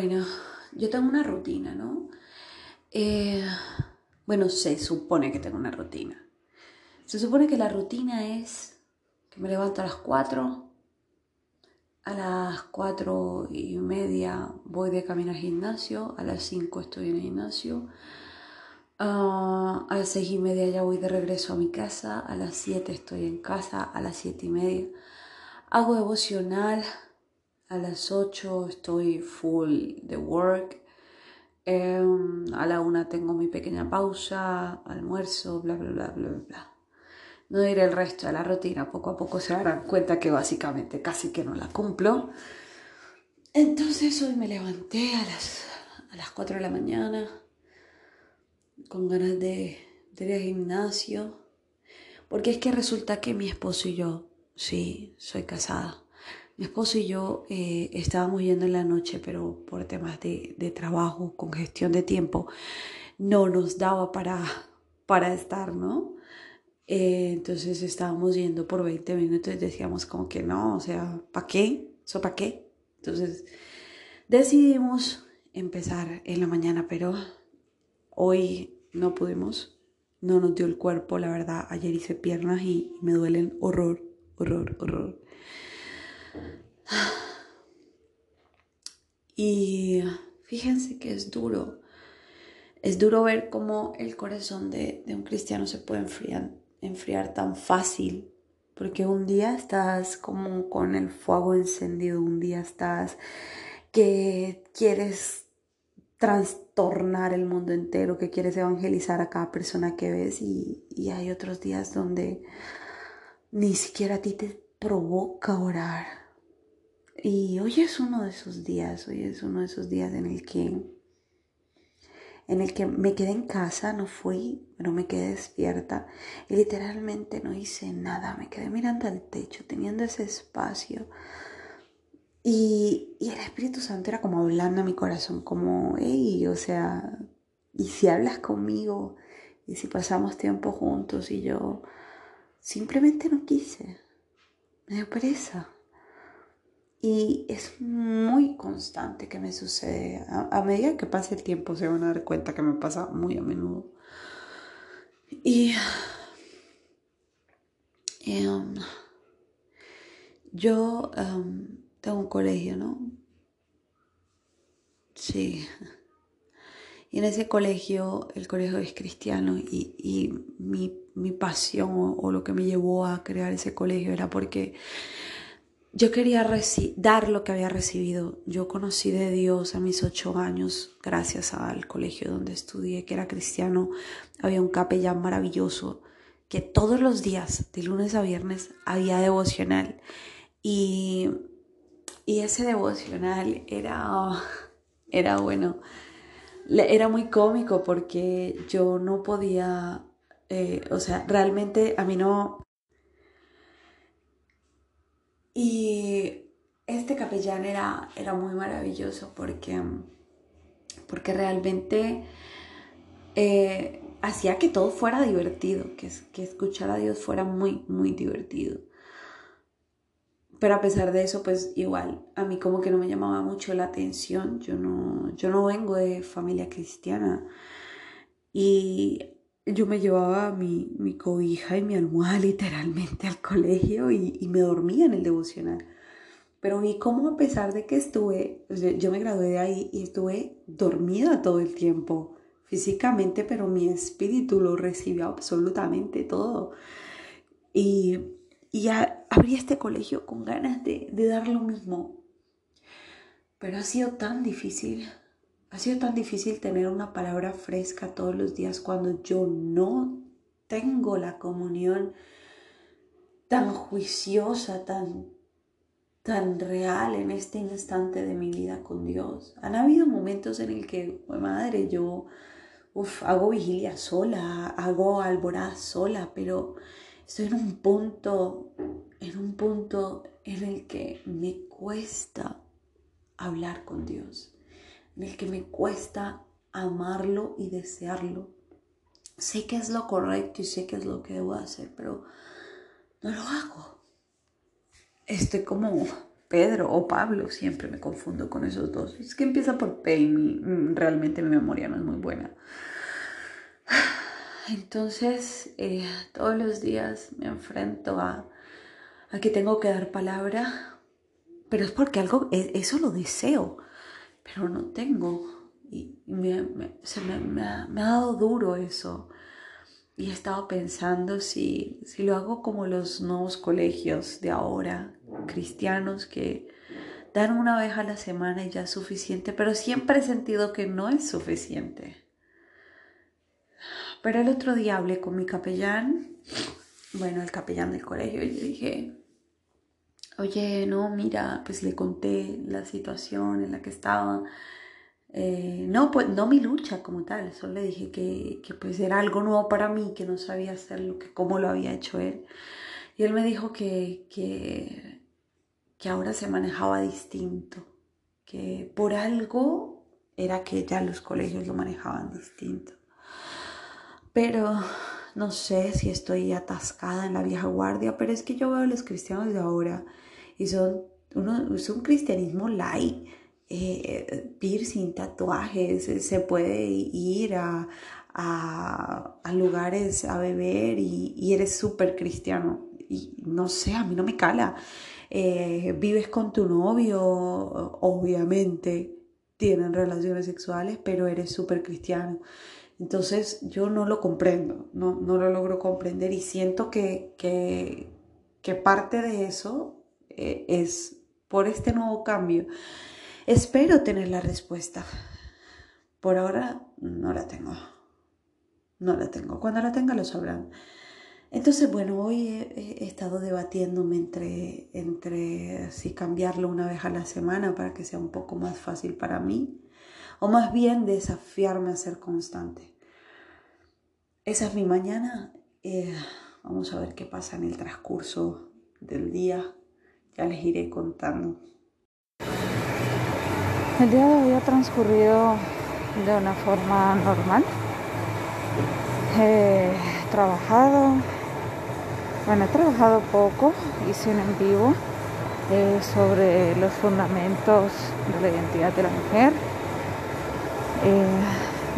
Bueno, yo tengo una rutina, ¿no? Eh, bueno, se supone que tengo una rutina. Se supone que la rutina es que me levanto a las 4, a las 4 y media voy de camino al gimnasio, a las 5 estoy en el gimnasio, ah, a las 6 y media ya voy de regreso a mi casa, a las 7 estoy en casa, a las 7 y media hago devocional, a las 8 estoy full de work. Em, a la 1 tengo mi pequeña pausa, almuerzo, bla, bla, bla, bla, bla. No diré el resto de la rutina, poco a poco se darán cuenta que básicamente casi que no la cumplo. Entonces hoy me levanté a las, a las 4 de la mañana con ganas de, de ir al gimnasio. Porque es que resulta que mi esposo y yo, sí, soy casada. Mi esposo y yo eh, estábamos yendo en la noche, pero por temas de, trabajo, con gestión de tiempo, no nos daba para, para estar, ¿no? Eh, entonces estábamos yendo por 20 minutos y decíamos como que no, o sea, ¿para qué? ¿Eso para qué? Entonces decidimos empezar en la mañana, pero hoy no pudimos, no nos dio el cuerpo, la verdad, ayer hice piernas y me duelen horror, horror, horror. Y fíjense que es duro. Es duro ver cómo el corazón de, un cristiano se puede enfriar, enfriar tan fácil. Porque un día estás como con el fuego encendido, un día estás que quieres trastornar el mundo entero, que quieres evangelizar a cada persona que ves y, y hay otros días donde ni siquiera a ti te provoca orar y hoy es uno de esos días, hoy es uno de esos días en el que en el que me quedé en casa, no fui, pero me quedé despierta y literalmente no hice nada, me quedé mirando al techo, teniendo ese espacio. Y, y el Espíritu Santo era como hablando a mi corazón, como, hey, o sea, y si hablas conmigo, y si pasamos tiempo juntos, y yo simplemente no quise, me dio pereza. Y es muy constante que me sucede. A, medida que pase el tiempo se van a dar cuenta que me pasa muy a menudo. Y um, yo um, tengo un colegio, ¿no? Sí. Y en ese colegio, el colegio es cristiano y, y mi, mi, pasión o lo que me llevó a crear ese colegio era porque yo quería dar lo que había recibido. Yo conocí de Dios a mis ocho años gracias al colegio donde estudié, que era cristiano. Había un capellán maravilloso que todos los días, de lunes a viernes, había devocional. Y, y ese devocional era, era bueno, era muy cómico porque yo no podía, eh, o sea, realmente a mí no, y este capellán era, era muy maravilloso porque, porque realmente eh, hacía que todo fuera divertido, que, que escuchar a Dios fuera muy, muy divertido. Pero a pesar de eso, pues igual, a mí como que no me llamaba mucho la atención. Yo no, yo no vengo de familia cristiana. Y yo me llevaba mi, mi, cobija y mi almohada literalmente al colegio y, y, me dormía en el devocional. Pero vi cómo a pesar de que estuve, yo me gradué de ahí y estuve dormida todo el tiempo, físicamente, pero mi espíritu lo recibió absolutamente todo. Y, y ya abrí este colegio con ganas de, de dar lo mismo. Pero ha sido tan difícil ha sido tan difícil tener una palabra fresca todos los días cuando yo no tengo la comunión tan juiciosa, tan, tan real en este instante de mi vida con Dios. Han habido momentos en el que, madre, yo hago vigilia sola, hago alborada sola, pero estoy en un punto, en un punto en el que me cuesta hablar con Dios en el que me cuesta amarlo y desearlo. Sé que es lo correcto y sé que es lo que debo hacer, pero no lo hago. Estoy como Pedro o Pablo, siempre me confundo con esos dos. Es que empieza por P y mm, realmente mi memoria no es muy buena. Entonces, eh, todos los días me enfrento a, a, que tengo que dar palabra, pero es porque algo, e, eso lo deseo, pero no tengo. Y me, se me, me, ha, me, ha, dado duro eso. Y he estado pensando si, si lo hago como los nuevos colegios de ahora, cristianos que dan una vez a la semana y ya es suficiente, pero siempre he sentido que no es suficiente. Pero el otro día hablé con mi capellán, bueno, el capellán del colegio, y le dije, oye, no, mira, pues le conté la situación en la que estaba. Eh, no, pues no mi lucha como tal, solo le dije que, que, pues era algo nuevo para mí, que no sabía hacerlo, que cómo lo había hecho él. Y él me dijo que, que que ahora se manejaba distinto, que por algo era que ya los colegios lo manejaban distinto. Pero no sé si estoy atascada en la vieja guardia, pero es que yo veo a los cristianos de ahora y son uno, es un cristianismo light, eh, piercing, tatuajes, se puede ir a, a, lugares a beber y, y eres súper cristiano. Y no sé, a mí no me cala. Eh, vives con tu novio, obviamente tienen relaciones sexuales, pero eres súper cristiano. Entonces yo no lo comprendo, no, no lo logro comprender y siento que, que, que parte de eso eh, es por este nuevo cambio. Espero tener la respuesta. Por ahora no la tengo. No la tengo. Cuando la tenga lo sabrán. Entonces, bueno, hoy he, estado debatiéndome entre, entre si cambiarlo una vez a la semana para que sea un poco más fácil para mí, o más bien desafiarme a ser constante. Esa es mi mañana. Eh, vamos a ver qué pasa en el transcurso del día. Ya les iré contando. El día de hoy ha transcurrido de una forma normal. He trabajado, bueno, he trabajado poco, hice un en vivo eh, sobre los fundamentos de la identidad de la mujer. Eh,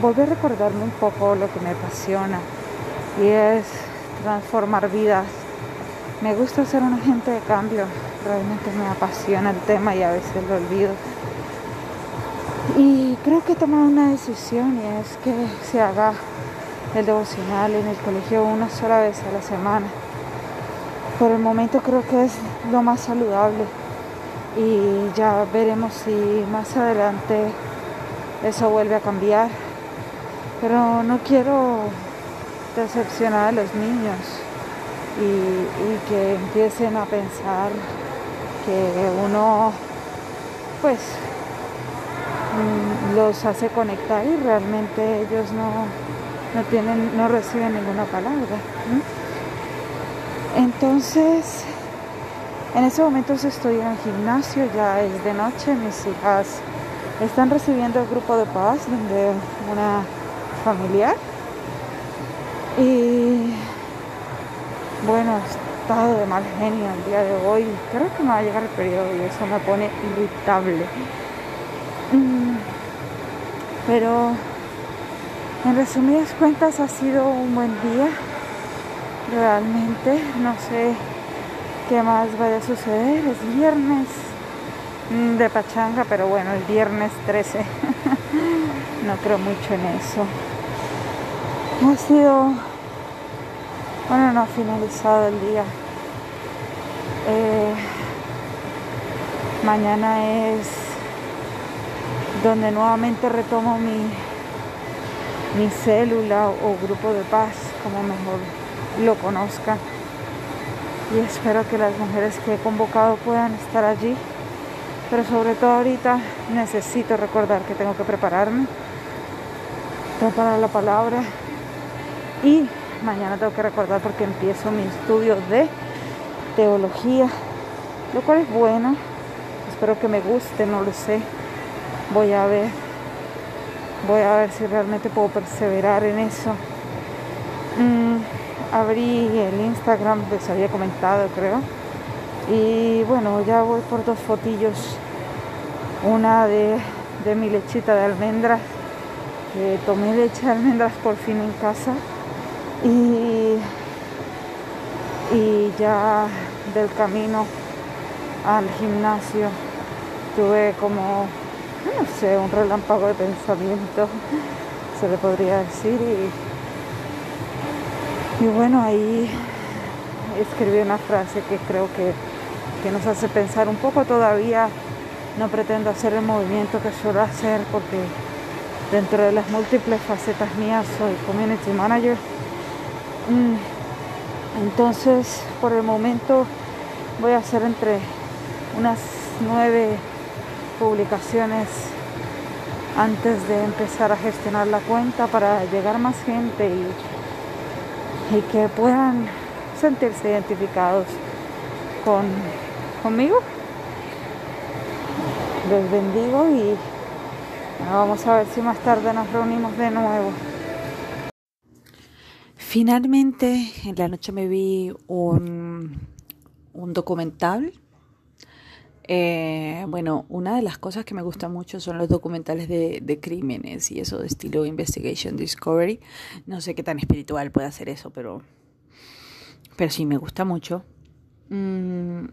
volví a recordarme un poco lo que me apasiona y es transformar vidas. Me gusta ser un agente de cambio, realmente me apasiona el tema y a veces lo olvido. Y creo que he tomado una decisión y es que se haga el devocional en el colegio una sola vez a la semana por el momento creo que es lo más saludable y ya veremos si más adelante eso vuelve a cambiar. Pero no quiero decepcionar a los niños y, que empiecen a pensar que uno pues mm, los hace conectar y realmente ellos no, no tienen, no reciben ninguna palabra. Entonces, en ese momento estoy en el gimnasio, ya es de noche, mis hijas están recibiendo el grupo de paz de una familiar. Y bueno, he estado de mal genio el día de hoy. Creo que me va a llegar el periodo y eso me pone irritable. Mm, pero en resumidas cuentas ha sido un buen día realmente no sé qué más vaya a suceder es viernes mm, de pachanga pero bueno el viernes 13 no creo mucho en eso ha sido bueno no ha finalizado el día eh, mañana es donde nuevamente retomo mi mi célula o grupo de paz como mejor lo conozca y espero que las mujeres que he convocado puedan estar allí. Pero sobre todo ahorita necesito recordar que tengo que prepararme, preparar la palabra y mañana tengo que recordar porque empiezo mi estudio de teología, lo cual es bueno. Espero que me guste, no lo sé. Voy a ver. Voy a ver si realmente puedo perseverar en eso. Mm abrí el Instagram, les había comentado creo, Y bueno, ya voy por dos fotillos. Una de, de mi lechita de almendras, que tomé leche de almendras por fin en casa. Y, y ya del camino al gimnasio tuve como, no sé, un relámpago de pensamiento, se le podría decir. Y, y bueno, ahí escribí una frase que creo que, que nos hace pensar un poco todavía. No pretendo hacer el movimiento que suelo hacer porque dentro de las múltiples facetas mías soy community manager. Mm, entonces, por el momento voy a hacer entre unas nueve publicaciones antes de empezar a gestionar la cuenta para llegar más gente y, y que puedan sentirse identificados con, conmigo. Les bendigo y vamos a ver si más tarde nos reunimos de nuevo. Finalmente, en la noche me vi un, documental. Eh, bueno, una de las cosas que me gusta mucho son los documentales de, de, crímenes y eso de estilo Investigation Discovery. No sé qué tan espiritual puede hacer eso, pero, pero sí me gusta mucho. Mm,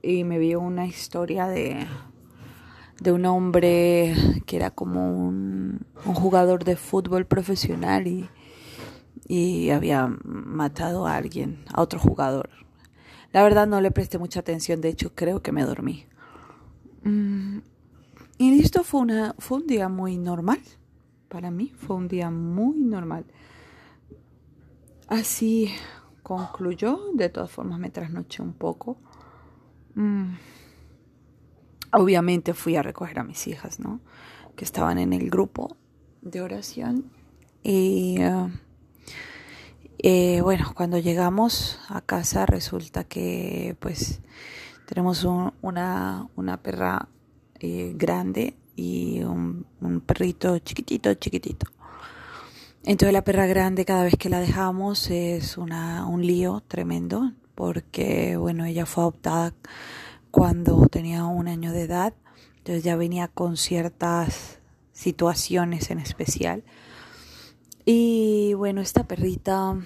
y me vi una historia de, de un hombre que era como un, un jugador de fútbol profesional y, y había matado a alguien, a otro jugador. La verdad no le presté mucha atención, de hecho creo que me dormí. Mm, y esto fue, una, fue un día muy normal. Para mí fue un día muy normal. Así concluyó. De todas formas me trasnoché un poco. Mm. Obviamente fui a recoger a mis hijas, ¿no? Que estaban en el grupo de oración. Y... Uh, eh, bueno, cuando llegamos a casa resulta que pues tenemos un, una, una perra eh, grande y un, un, perrito chiquitito, chiquitito. Entonces la perra grande cada vez que la dejamos es una, un lío tremendo porque bueno, ella fue adoptada cuando tenía un año de edad, entonces ya venía con ciertas situaciones en especial y bueno, esta perrita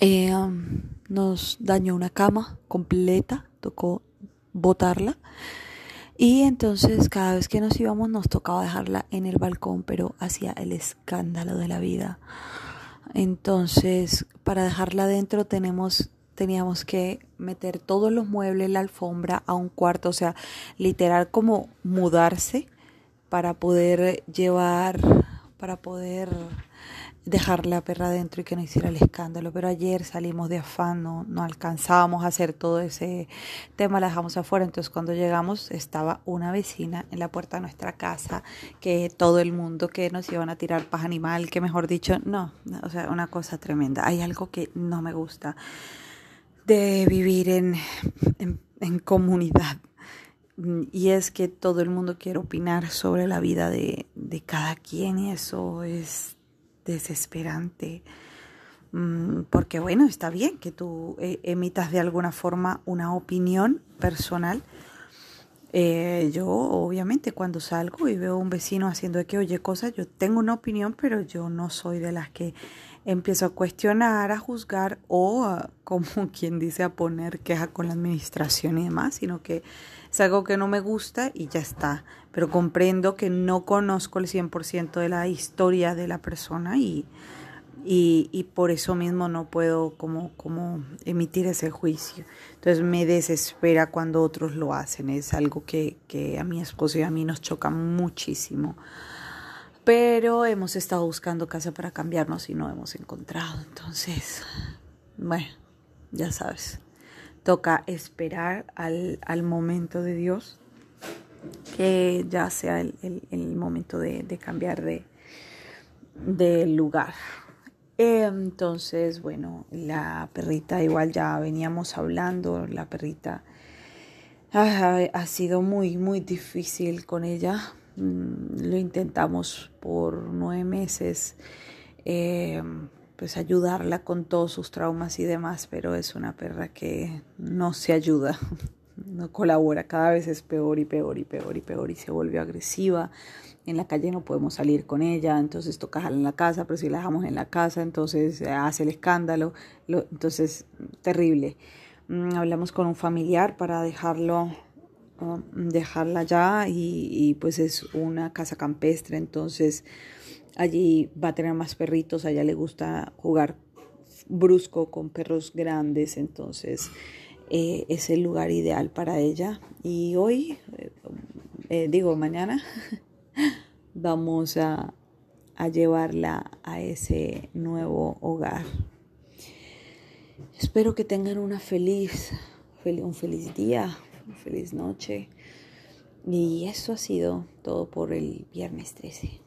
eh, nos dañó una cama completa, tocó botarla. Y entonces cada vez que nos íbamos nos tocaba dejarla en el balcón, pero hacía el escándalo de la vida. Entonces, para dejarla adentro tenemos teníamos que meter todos los muebles, la alfombra a un cuarto, o sea, literal como mudarse para poder llevar para poder dejar la perra adentro y que no hiciera el escándalo. Pero ayer salimos de afán, no, no alcanzábamos a hacer todo ese tema, la dejamos afuera. Entonces cuando llegamos estaba una vecina en la puerta de nuestra casa, que todo el mundo que nos iban a tirar paz animal, que mejor dicho, no, o sea, una cosa tremenda. Hay algo que no me gusta de vivir en, en, en comunidad y es que todo el mundo quiere opinar sobre la vida de, de cada quien y eso es desesperante. Mm, porque bueno, está bien que tú eh, emitas de alguna forma una opinión personal. Eh, yo obviamente cuando salgo y veo un vecino haciendo que oye cosas, yo tengo una opinión, pero yo no soy de las que empiezo a cuestionar, a juzgar o a, como quien dice a poner queja con la administración y demás, sino que es algo que no me gusta y ya está. Pero comprendo que no conozco el 100% de la historia de la persona y, y, y, por eso mismo no puedo como, como emitir ese juicio. Entonces me desespera cuando otros lo hacen. Es algo que, que a mi esposo y a mí nos choca muchísimo. Pero hemos estado buscando casa para cambiarnos y no hemos encontrado. Entonces, bueno, ya sabes toca esperar al, al momento de Dios, que ya sea el, el, momento de, de, cambiar de, lugar. Entonces, bueno, la perrita igual ya veníamos hablando, la perrita ha, ha sido muy, muy difícil con ella. Mm, lo intentamos por nueve meses. Eh, pues ayudarla con todos sus traumas y demás, pero es una perra que no se ayuda, no colabora, cada vez es peor y peor y peor y peor y se vuelve agresiva. En la calle no podemos salir con ella, entonces toca dejarla en la casa, pero si la dejamos en la casa, entonces hace el escándalo, entonces terrible. Mm, hablamos con un familiar para dejarlo um, dejarla ya y, pues es una casa campestre entonces allí va a tener más perritos a ella le gusta jugar brusco con perros grandes entonces eh, es el lugar ideal para ella. Y hoy eh, eh, digo mañana vamos a, a llevarla a ese nuevo hogar. Espero que tengan una feliz, un feliz día, feliz noche. Y eso ha sido todo por el viernes 13.